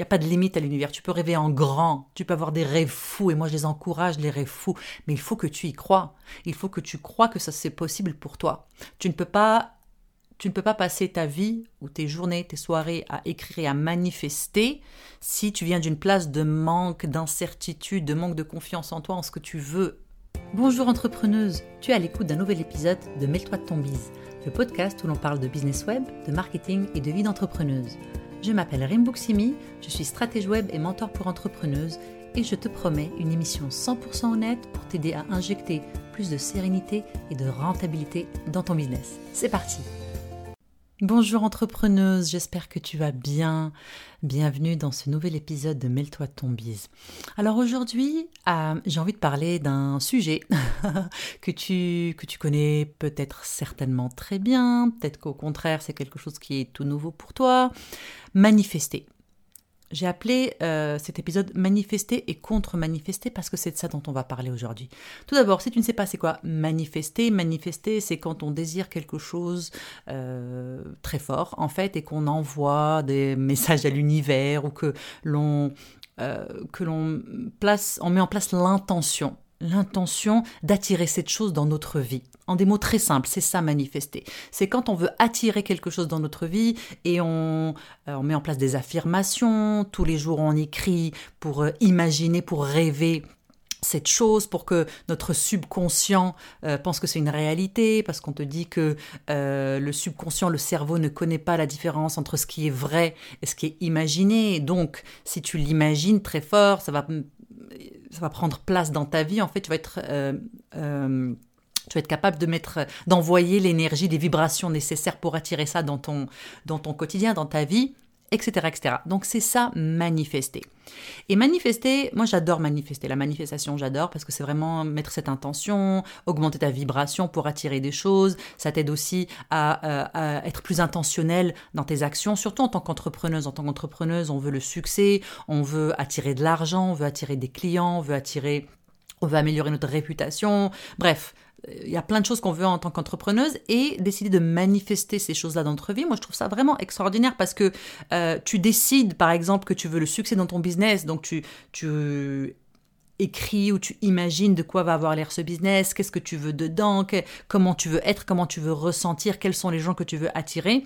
n'y a pas de limite à l'univers. Tu peux rêver en grand, tu peux avoir des rêves fous, et moi je les encourage, les rêves fous. Mais il faut que tu y crois. Il faut que tu crois que ça c'est possible pour toi. Tu ne peux pas tu ne peux pas passer ta vie ou tes journées, tes soirées à écrire et à manifester si tu viens d'une place de manque, d'incertitude, de manque de confiance en toi, en ce que tu veux. Bonjour entrepreneuse, tu es à l'écoute d'un nouvel épisode de Mêle-toi de ton bise, le podcast où l'on parle de business web, de marketing et de vie d'entrepreneuse. Je m'appelle Rimbuksimi, je suis stratège web et mentor pour entrepreneuses et je te promets une émission 100% honnête pour t'aider à injecter plus de sérénité et de rentabilité dans ton business. C'est parti Bonjour entrepreneuse, j'espère que tu vas bien. Bienvenue dans ce nouvel épisode de Mêle-toi ton bise. Alors aujourd'hui, euh, j'ai envie de parler d'un sujet que, tu, que tu connais peut-être certainement très bien, peut-être qu'au contraire c'est quelque chose qui est tout nouveau pour toi. Manifester. J'ai appelé euh, cet épisode Manifester et contre-manifester parce que c'est de ça dont on va parler aujourd'hui. Tout d'abord, si tu ne sais pas c'est quoi manifester, manifester c'est quand on désire quelque chose euh, très fort en fait et qu'on envoie des messages à l'univers ou que l'on euh, que l'on place, on met en place l'intention l'intention d'attirer cette chose dans notre vie. En des mots très simples, c'est ça manifester. C'est quand on veut attirer quelque chose dans notre vie et on, euh, on met en place des affirmations, tous les jours on écrit pour euh, imaginer, pour rêver cette chose pour que notre subconscient euh, pense que c'est une réalité, parce qu'on te dit que le subconscient, le cerveau ne connaît pas la différence entre ce qui est vrai et ce qui est imaginé. Donc, si tu l'imagines très fort, ça va ça va prendre place dans ta vie. En fait, tu vas être euh, euh, tu vas être capable de mettre, d'envoyer l'énergie, des vibrations nécessaires pour attirer ça dans ton, dans ton quotidien, dans ta vie etc., etc. Donc c'est ça, manifester. Et manifester, moi j'adore manifester. La manifestation, j'adore parce que c'est vraiment mettre cette intention, augmenter ta vibration pour attirer des choses. Ça t'aide aussi à, euh, être plus intentionnel dans tes actions, surtout en tant qu'entrepreneuse. En tant qu'entrepreneuse, on veut le succès, on veut attirer de l'argent, on veut attirer des clients, veut attirer on veut améliorer notre réputation. Bref, il y a plein de choses qu'on veut en tant qu'entrepreneuse et décider de manifester ces choses-là dans notre vie, moi je trouve ça vraiment extraordinaire parce que euh, tu décides par exemple que tu veux le succès dans ton business, donc tu, tu écris ou tu imagines de quoi va avoir l'air ce business, qu'est-ce que tu veux dedans, comment tu veux être, comment tu veux ressentir, quels sont les gens que tu veux attirer.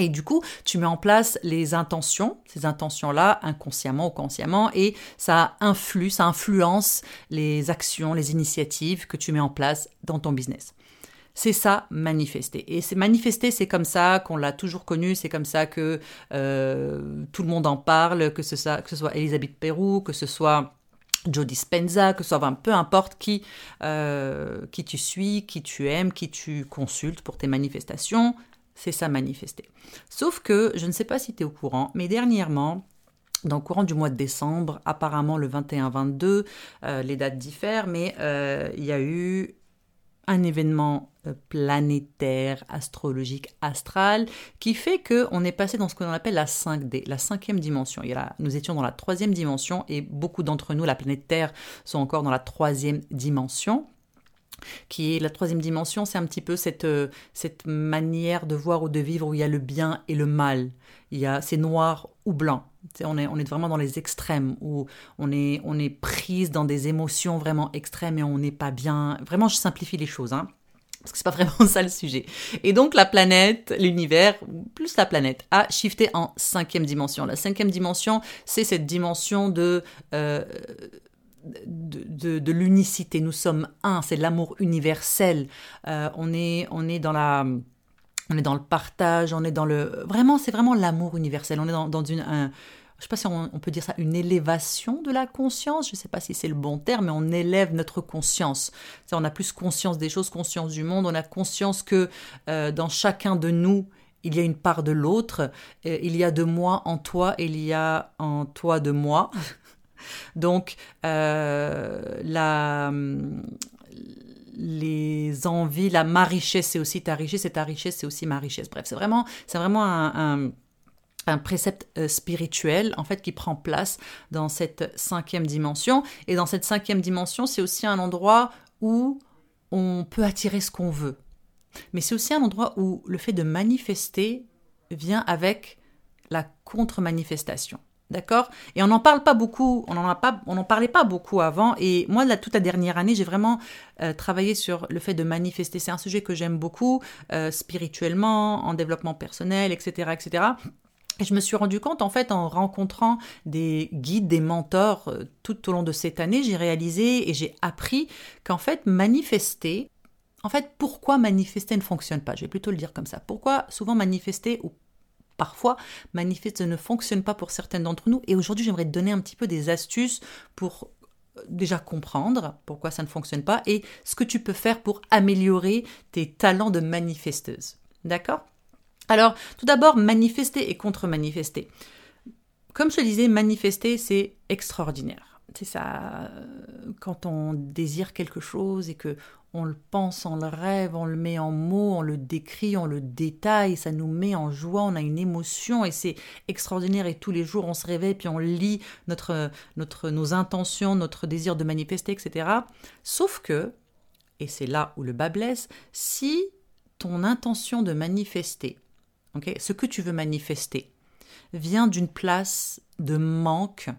Et du coup, tu mets en place les intentions, ces intentions-là, inconsciemment ou consciemment, et ça influe, ça influence les actions, les initiatives que tu mets en place dans ton business. C'est ça, manifester. Et c'est manifester, c'est comme ça qu'on l'a toujours connu, c'est comme ça que euh, tout le monde en parle, que ce, soit, Elisabeth Perrou, que ce soit Joe Dispenza, que ce soit peu importe qui, euh, qui tu suis, qui tu aimes, qui tu consultes pour tes manifestations, c'est ça manifester. Sauf que, je ne sais pas si tu es au courant, mais dernièrement, dans le courant du mois de décembre, apparemment le 21-22, euh, les dates diffèrent, mais euh, il y a eu un événement euh, planétaire, astrologique, astral, qui fait qu'on est passé dans ce qu'on appelle la 5D, la cinquième dimension. Nous étions dans la troisième dimension et beaucoup d'entre nous, la planète Terre, sont encore dans la troisième dimension qui est la troisième dimension, c'est un petit peu cette, euh, cette manière de voir ou de vivre où il y a le bien et le mal. Il y a c'est noir ou blanc. on est, on est vraiment dans les extrêmes où on est, on est prise dans des émotions vraiment extrêmes et on n'est pas bien. Vraiment, je simplifie les choses, hein, parce que c'est pas vraiment ça le sujet. Et donc la planète, l'univers, plus la planète, a shifté en cinquième dimension. La cinquième dimension, c'est cette dimension de euh, de, l'unicité. Nous sommes un, c'est l'amour universel. Euh, on, est, on est dans la... On est dans le partage, on est dans le... Vraiment, c'est vraiment l'amour universel. On est dans, une... Un, je sais pas si on, peut dire ça, une élévation de la conscience. Je ne sais pas si c'est le bon terme, mais on élève notre conscience. On a plus conscience des choses, conscience du monde. On a conscience que euh, dans chacun de nous, il y a une part de l'autre. Il y a de moi en toi, et il y a en toi de moi. Donc, euh, les envies, la ma richesse, c'est aussi ta richesse, et ta richesse, c'est aussi ma richesse. Bref, c'est vraiment, c'est vraiment un, un précepte euh, spirituel en fait qui prend place dans cette cinquième dimension. Et dans cette cinquième dimension c'est aussi un endroit où on peut attirer ce qu'on veut. Mais c'est aussi un endroit où le fait de manifester vient avec la contre-manifestation D'accord? Et on n'en parle pas beaucoup, on n'en parlait pas beaucoup avant. Et moi, toute la dernière année, j'ai vraiment euh, travaillé sur le fait de manifester. C'est un sujet que j'aime beaucoup, euh, spirituellement, en développement personnel, etc., etc. Et je me suis rendu compte, en fait, en rencontrant des guides, des mentors euh, tout au long de cette année, j'ai réalisé et j'ai appris qu'en fait, manifester, en fait, pourquoi manifester ne fonctionne pas? Je vais plutôt le dire comme ça. Pourquoi souvent manifester ou parfois, manifeste ne fonctionne pas pour certaines d'entre nous. Et aujourd'hui, j'aimerais te donner un petit peu des astuces pour euh, déjà comprendre pourquoi ça ne fonctionne pas et ce que tu peux faire pour améliorer tes talents de manifesteuse. D'accord? Alors, tout d'abord, manifester et contre-manifester. Comme je te disais, manifester, c'est extraordinaire. C'est ça, euh, quand on désire quelque chose et que on le pense, on le rêve, on le met en mots, on le décrit, on le détaille, ça nous met en joie, on a une émotion et c'est extraordinaire et tous les jours on se réveille puis on lit notre, nos intentions, notre désir de manifester, etc. Sauf que, et c'est là où le bas blesse, si ton intention de manifester, ce que tu veux manifester, vient d'une place de manque,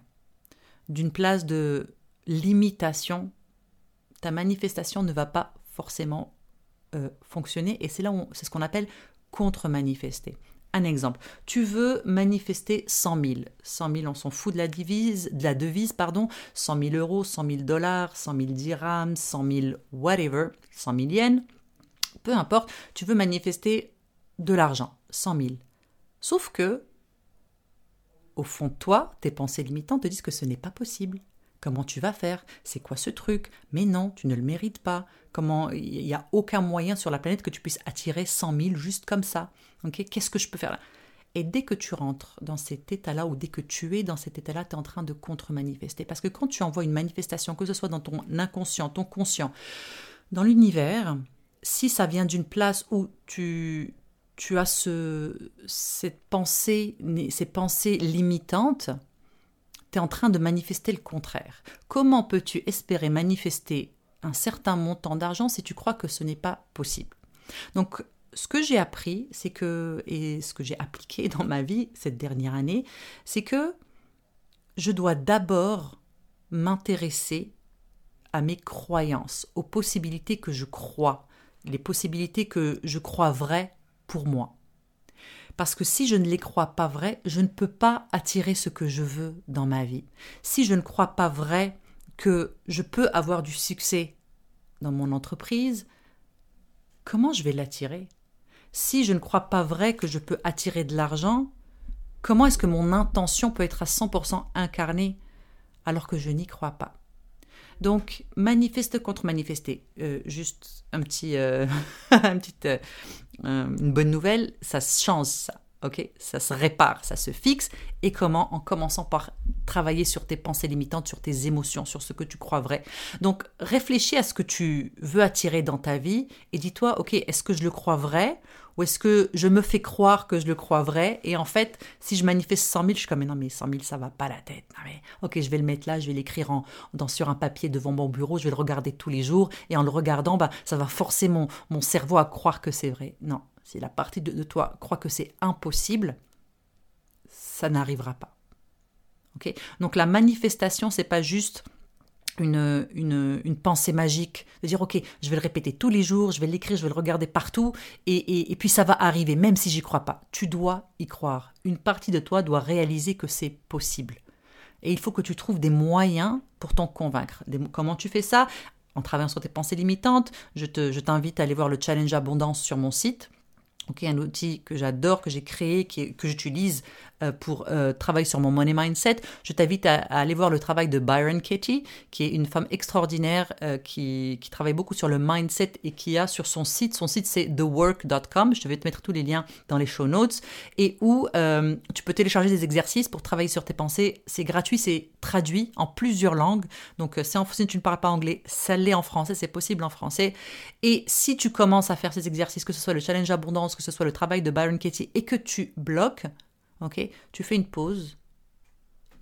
d'une place de limitation, ta manifestation ne va pas forcément euh, fonctionner et c'est là où c'est ce qu'on appelle contre-manifester. Un exemple, tu veux manifester 100 000. 100 000, on s'en fout de la, devise, de la devise, pardon. 100 000 euros, 100 000 dollars, 100 000 dirhams, 100 000 whatever, 100 000 yens. Peu importe, tu veux manifester de l'argent, 100 000. Sauf que, au fond toi, tes pensées limitantes te disent que ce n'est pas possible. Comment tu vas faire? C'est quoi ce truc? Mais non, tu ne le mérites pas. Comment Il n'y a aucun moyen sur la planète que tu puisses attirer 100 000 juste comme ça. Qu'est-ce que je peux faire et dès que tu rentres dans cet état-là, ou dès que tu es dans cet état-là, tu es en train de contre-manifester. Parce que quand tu envoies une manifestation, que ce soit dans ton inconscient, ton conscient, dans l'univers, si ça vient d'une place où tu, tu as ce, cette pensée, ces pensées limitantes, tu es en train de manifester le contraire. Comment peux-tu espérer manifester un certain montant d'argent si tu crois que ce n'est pas possible? Donc, ce que j'ai appris, c'est que, et ce que j'ai appliqué dans ma vie cette dernière année, c'est que je dois d'abord m'intéresser à mes croyances, aux possibilités que je crois, les possibilités que je crois vraies pour moi. Parce que si je ne les crois pas vraies, je ne peux pas attirer ce que je veux dans ma vie. Si je ne crois pas vrai que je peux avoir du succès dans mon entreprise, comment je vais l'attirer? Si je ne crois pas vrai que je peux attirer de l'argent, comment est-ce que mon intention peut être à 100% incarnée alors que je n'y crois pas? Donc, manifeste contre manifester. Euh, juste un petit, euh, euh, une bonne nouvelle, ça change ça. Ok, ça se répare, ça se fixe. Et comment? En commençant par travailler sur tes pensées limitantes, sur tes émotions, sur ce que tu crois vrai. Donc, réfléchis à ce que tu veux attirer dans ta vie et dis-toi, ok, est-ce que je le crois vrai ou est-ce que je me fais croire que je le crois vrai Et en fait, si je manifeste 100 000, je suis comme, mais non, mais 100 000, ça va pas la tête. mais, ok, je vais le mettre là, je vais l'écrire en, dans, sur un papier devant mon bureau, je vais le regarder tous les jours. Et en le regardant, bah, ça va forcer mon, mon cerveau à croire que c'est vrai. Non, si la partie de, toi croit que c'est impossible, ça n'arrivera pas. ok? Donc la manifestation, c'est pas juste une, une, pensée magique, de dire ok, je vais le répéter tous les jours, je vais l'écrire, je vais le regarder partout, et, et, puis ça va arriver, même si j'y crois pas. Tu dois y croire. Une partie de toi doit réaliser que c'est possible. Et il faut que tu trouves des moyens pour t'en convaincre. comment tu fais ça? En travaillant sur tes pensées limitantes. Je t'invite je à aller voir le challenge abondance sur mon site un outil que j'adore, que j'ai créé, que j'utilise euh, pour euh, travailler sur mon money mindset. Je t'invite à, aller voir le travail de Byron Katie, qui est une femme extraordinaire euh, qui, travaille beaucoup sur le mindset et qui a sur son site, son site c'est thework.com, je vais te mettre tous les liens dans les show notes, et où tu peux télécharger des exercices pour travailler sur tes pensées. C'est gratuit, c'est traduit en plusieurs langues. Donc si tu ne parles pas anglais, ça l'est en français, c'est possible en français. Et si tu commences à faire ces exercices, que ce soit le challenge abondance, que ce soit le travail de Byron Katie, et que tu bloques, ok, tu fais une pause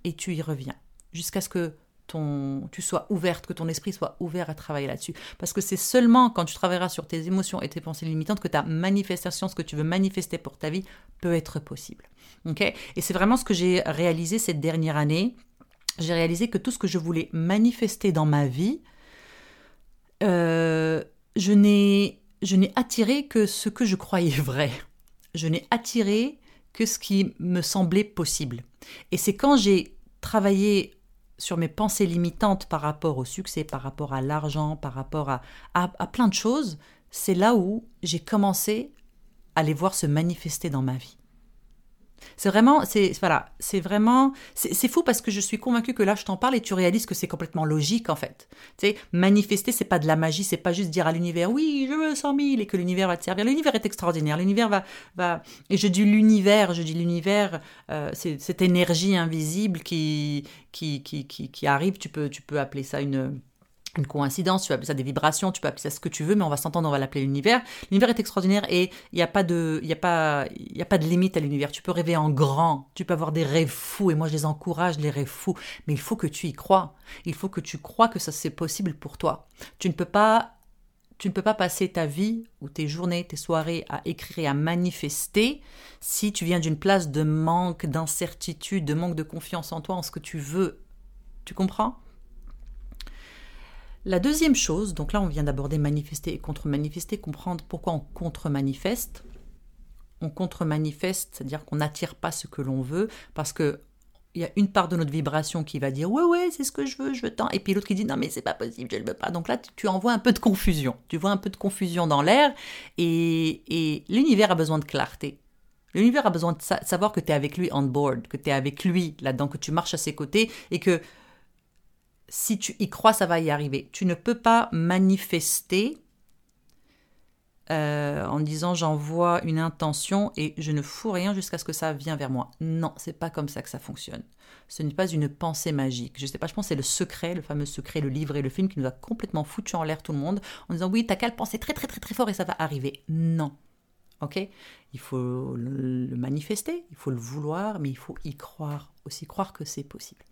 et tu y reviens jusqu'à ce que ton, tu sois ouverte, que ton esprit soit ouvert à travailler là-dessus. Parce que c'est seulement quand tu travailleras sur tes émotions et tes pensées limitantes que ta manifestation, ce que tu veux manifester pour ta vie, peut être possible. ok? Et c'est vraiment ce que j'ai réalisé cette dernière année. J'ai réalisé que tout ce que je voulais manifester dans ma vie, euh, je n'ai attiré que ce que je croyais vrai. Je n'ai attiré que ce qui me semblait possible. Et c'est quand j'ai travaillé sur mes pensées limitantes par rapport au succès, par rapport à l'argent, par rapport à, à, plein de choses, c'est là où j'ai commencé à les voir se manifester dans ma vie. C'est vraiment, c'est voilà, c'est vraiment, c'est fou parce que je suis convaincue que là je t'en parle et tu réalises que c'est complètement logique en fait. Tu sais, manifester c'est pas de la magie, c'est pas juste dire à l'univers oui je veux 100 000 et que l'univers va te servir. L'univers est extraordinaire, l'univers va va et je dis l'univers, je dis l'univers, euh, c'est cette énergie invisible qui qui, qui qui qui arrive. Tu peux tu peux appeler ça une une coïncidence, tu peux appeler ça des vibrations, tu peux appeler ça ce que tu veux, mais on va s'entendre, on va l'appeler l'univers. L'univers est extraordinaire et il n'y a pas de, limite à l'univers. Tu peux rêver en grand, tu peux avoir des rêves fous et moi je les encourage, les rêves fous. Mais il faut que tu y crois. Il faut que tu crois que ça c'est possible pour toi. Tu ne peux pas, tu ne peux pas passer ta vie ou tes journées, tes soirées à écrire et à manifester si tu viens d'une place de manque, d'incertitude, de manque de confiance en toi, en ce que tu veux. Tu comprends? La deuxième chose, donc là on vient d'aborder manifester et contre-manifester, comprendre pourquoi on contre-manifeste. On contre-manifeste, c'est-à-dire qu'on n'attire pas ce que l'on veut, parce que il y a une part de notre vibration qui va dire ouais ouais c'est ce que je veux je veux tant et puis l'autre qui dit non mais c'est pas possible je ne veux pas. Donc là tu envoies un peu de confusion. Tu vois un peu de confusion dans l'air et, et l'univers a besoin de clarté. L'univers a besoin de savoir que tu es avec lui on board que tu es avec lui là-dedans que tu marches à ses côtés et que si tu y crois, ça va y arriver. Tu ne peux pas manifester euh, en disant j'envoie une intention et je ne fous rien jusqu'à ce que ça vienne vers moi. Non, c'est pas comme ça que ça fonctionne. Ce n'est pas une pensée magique. Je sais pas, je pense que c'est le secret, le fameux secret, le livre et le film qui nous a complètement foutu en l'air tout le monde en disant oui, t'as qu'à le penser très très très très fort et ça va arriver. Non. Ok? Il faut le manifester, il faut le vouloir, mais il faut y croire aussi, croire que c'est possible.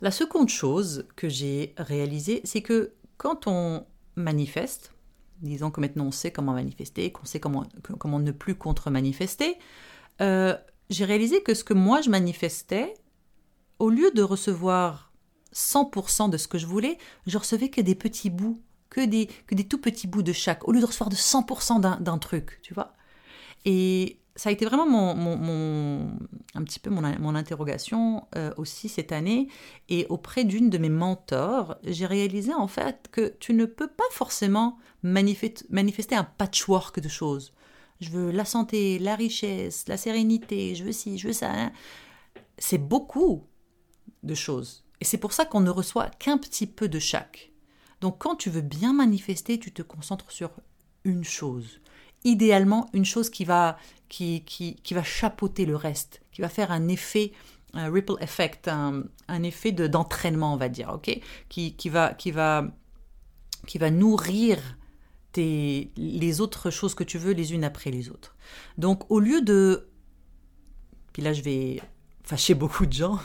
La seconde chose que j'ai réalisée, c'est que quand on manifeste, disons que maintenant on sait comment manifester, qu'on sait comment, ne plus contre-manifester, euh, j'ai réalisé que ce que moi je manifestais, au lieu de recevoir 100% de ce que je voulais, je recevais que des petits bouts, que des, que des tout petits bouts de chaque, au lieu de recevoir de 100% d'un truc, tu vois. Et ça a été vraiment mon, un petit peu mon, interrogation euh, aussi cette année. Et auprès d'une de mes mentors, j'ai réalisé en fait que tu ne peux pas forcément manifester un patchwork de choses. Je veux la santé, la richesse, la sérénité, je veux ci, je veux ça. Hein. C'est beaucoup de choses. Et c'est pour ça qu'on ne reçoit qu'un petit peu de chaque. Donc quand tu veux bien manifester, tu te concentres sur une chose idéalement une chose qui va, qui, qui, qui va chapeauter le reste, qui va faire un effet, un ripple effect, un, un effet d'entraînement, on va dire, ok? Qui, qui, va, qui, va, qui va nourrir les autres choses que tu veux les unes après les autres. Donc au lieu de... Puis là, je vais fâcher beaucoup de gens.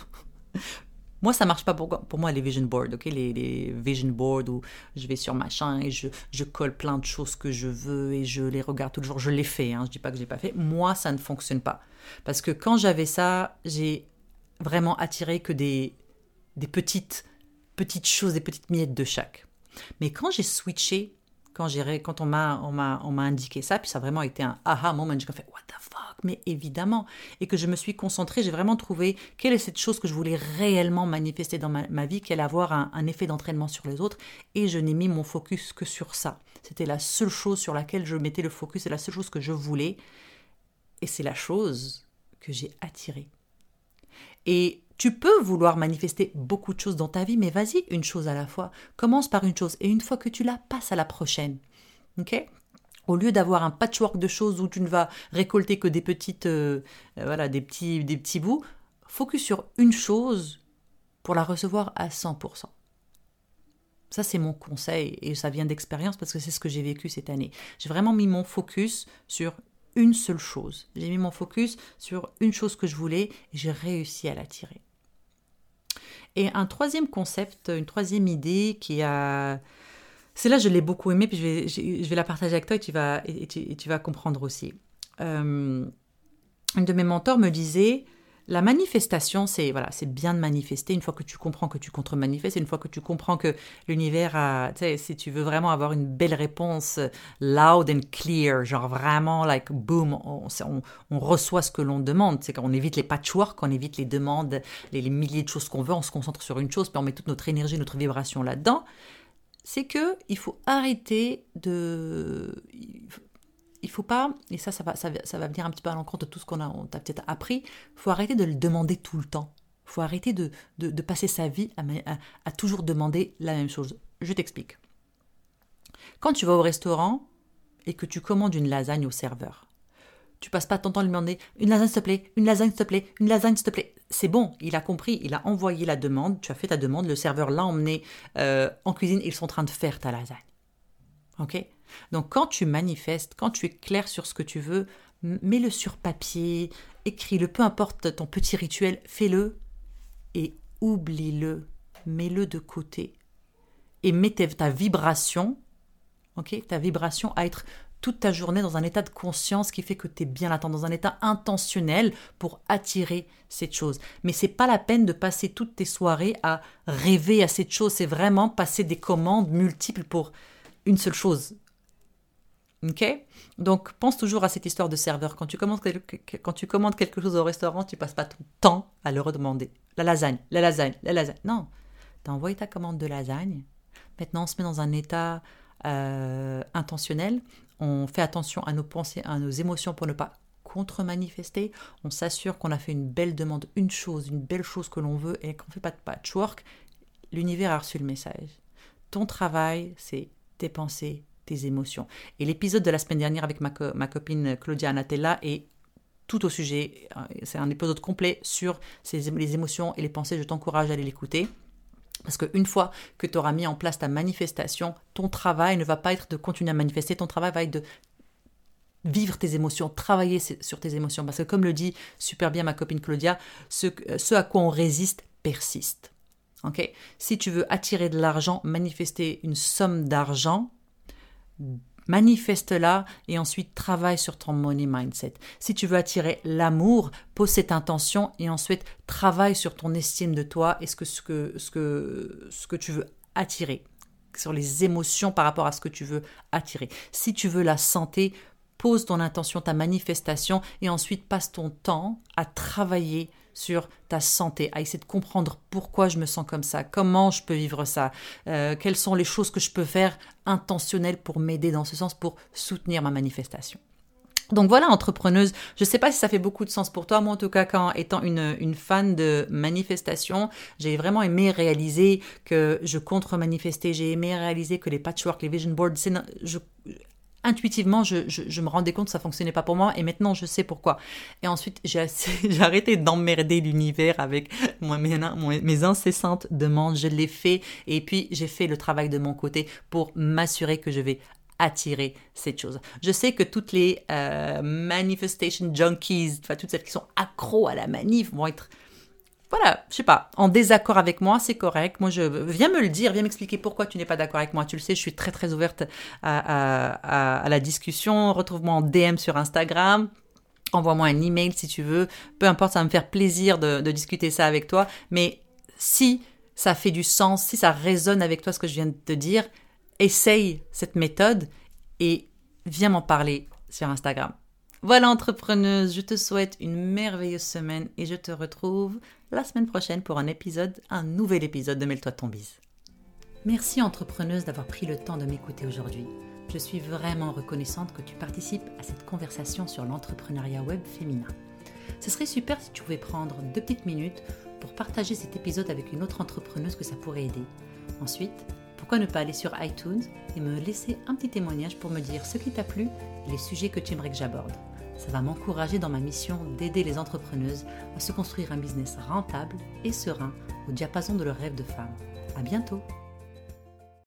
Moi, ça marche pas pour, moi, les vision boards, ok? Les, les, vision boards où je vais sur machin et je, je, colle plein de choses que je veux et je les regarde toujours. Je l'ai fait, hein, je dis pas que je l'ai pas fait. Moi, ça ne fonctionne pas. Parce que quand j'avais ça, j'ai vraiment attiré que des, des petites, petites choses, des petites miettes de chaque. Mais quand j'ai switché quand, quand on m'a on m'a on m'a indiqué ça puis ça a vraiment été un aha moment. J'ai fait what the fuck? Mais évidemment. Et que je me suis concentrée j'ai vraiment trouvé quelle est cette chose que je voulais réellement manifester dans ma, vie qui allait avoir un, effet d'entraînement sur les autres. Et je n'ai mis mon focus que sur ça. C'était la seule chose sur laquelle je mettais le focus c'est la seule chose que je voulais. Et c'est la chose que j'ai attirée. Et tu peux vouloir manifester beaucoup de choses dans ta vie, mais vas-y une chose à la fois. Commence par une chose et une fois que tu la passes à la prochaine. Au lieu d'avoir un patchwork de choses où tu ne vas récolter que des petites, euh, euh, voilà, des petits, des petits bouts, focus sur une chose pour la recevoir à 100%. Ça, c'est mon conseil et ça vient d'expérience parce que c'est ce que j'ai vécu cette année. J'ai vraiment mis mon focus sur une seule chose. J'ai mis mon focus sur une chose que je voulais et j'ai réussi à l'attirer. Et un troisième concept, une troisième idée qui a... C'est là je l'ai beaucoup aimé, puis je vais, je vais, la partager avec toi et tu vas, et tu, vas comprendre aussi. Euh, une de mes mentors me disait, la manifestation, c'est voilà, c'est bien de manifester une fois que tu comprends que tu contre-manifestes, une fois que tu comprends que l'univers a, si tu veux vraiment avoir une belle réponse loud and clear, genre vraiment like boom, on, reçoit ce que l'on demande, c'est qu'on évite les patchwork, on évite les demandes, les, les milliers de choses qu'on veut, on se concentre sur une chose, puis on met toute notre énergie, notre vibration là-dedans. C'est que il faut arrêter de il faut pas, et ça, ça va, ça, venir un petit peu à l'encontre de tout ce qu'on a, t'a peut-être appris, il faut arrêter de le demander tout le temps. Il faut arrêter de, de, passer sa vie à, à, toujours demander la même chose. Je t'explique. Quand tu vas au restaurant et que tu commandes une lasagne au serveur, tu passes pas ton temps à lui demander une lasagne s'il te plaît, une lasagne s'il te plaît, une lasagne s'il te plaît. C'est bon, il a compris, il a envoyé la demande, tu as fait ta demande, le serveur l'a emmené euh, en cuisine, ils sont en train de faire ta lasagne. Ok? Donc quand tu manifestes, quand tu es clair sur ce que tu veux, mets-le sur papier, écris-le, peu importe ton petit rituel, fais-le et oublie-le, mets-le de côté. Et mets ta vibration, ok, ta vibration à être toute ta journée dans un état de conscience qui fait que tu es bien là, dans un état intentionnel pour attirer cette chose. Mais c'est pas la peine de passer toutes tes soirées à rêver à cette chose, c'est vraiment passer des commandes multiples pour une seule chose. Ok Donc pense toujours à cette histoire de serveur. Quand tu, commandes, quelque chose au restaurant, tu passes pas ton temps à le redemander. La lasagne, la lasagne, la lasagne. Non, tu as envoyé ta commande de lasagne. Maintenant, on se met dans un état euh, intentionnel. On fait attention à nos pensées, à nos émotions pour ne pas contre-manifester. On s'assure qu'on a fait une belle demande, une chose, une belle chose que l'on veut et qu'on ne fait pas de patchwork. L'univers a reçu le message. Ton travail, c'est tes pensées, tes émotions. Et l'épisode de la semaine dernière avec ma, ma copine Claudia Anatella est tout au sujet. Euh, c'est un épisode complet sur les émotions et les pensées. Je t'encourage à aller l'écouter. Parce qu'une fois que tu auras mis en place ta manifestation, ton travail ne va pas être de continuer à manifester, ton travail va être de vivre tes émotions, travailler sur tes émotions. Parce que comme le dit super bien ma copine Claudia, ce, ce à quoi on résiste persiste. ok? Si tu veux attirer de l'argent, manifester une somme d'argent, manifeste-la et ensuite travaille sur ton money mindset. Si tu veux attirer l'amour, pose cette intention et ensuite travaille sur ton estime de toi et ce que, ce que, ce que, ce que tu veux attirer, sur les émotions par rapport à ce que tu veux attirer. Si tu veux la santé, pose ton intention, ta manifestation et ensuite passe ton temps à travailler sur ta santé, à essayer de comprendre pourquoi je me sens comme ça, comment je peux vivre ça, euh, quelles sont les choses que je peux faire intentionnelles pour m'aider dans ce sens, pour soutenir ma manifestation. Donc voilà, entrepreneuse, je ne sais pas si ça fait beaucoup de sens pour toi, moi en tout cas, quand étant une, fan de manifestation, j'ai vraiment aimé réaliser que je contre-manifestais, j'ai aimé réaliser que les patchwork, les vision boards, je, intuitivement, je, me rendais compte que ça fonctionnait pas pour moi et maintenant je sais pourquoi. Et ensuite, j'ai arrêté d'emmerder l'univers avec mes, mes incessantes demandes. Je l'ai fait et puis j'ai fait le travail de mon côté pour m'assurer que je vais attirer cette chose. Je sais que toutes les euh, manifestation junkies, enfin toutes celles qui sont accros à la manif vont être voilà, je sais pas, en désaccord avec moi, c'est correct. Moi, je viens me le dire, viens m'expliquer pourquoi tu n'es pas d'accord avec moi. Tu le sais, je suis très très ouverte à, la discussion. Retrouve-moi en DM sur Instagram. Envoie-moi un email si tu veux. Peu importe, ça va me faire plaisir de, de discuter ça avec toi. Mais si ça fait du sens, si ça résonne avec toi ce que je viens de te dire, essaye cette méthode et viens m'en parler sur Instagram. Voilà entrepreneuse, je te souhaite une merveilleuse semaine et je te retrouve la semaine prochaine pour un épisode, un nouvel épisode de Mêle-toi ton bise. Merci entrepreneuse d'avoir pris le temps de m'écouter aujourd'hui. Je suis vraiment reconnaissante que tu participes à cette conversation sur l'entrepreneuriat web féminin. Ce serait super si tu pouvais prendre deux petites minutes pour partager cet épisode avec une autre entrepreneuse que ça pourrait aider. Ensuite, pourquoi ne pas aller sur iTunes et me laisser un petit témoignage pour me dire ce qui t'a plu et les sujets que tu aimerais que j'aborde. Ça va m'encourager dans ma mission d'aider les entrepreneuses à se construire un business rentable et serein au diapason de leur rêve de femme. À bientôt!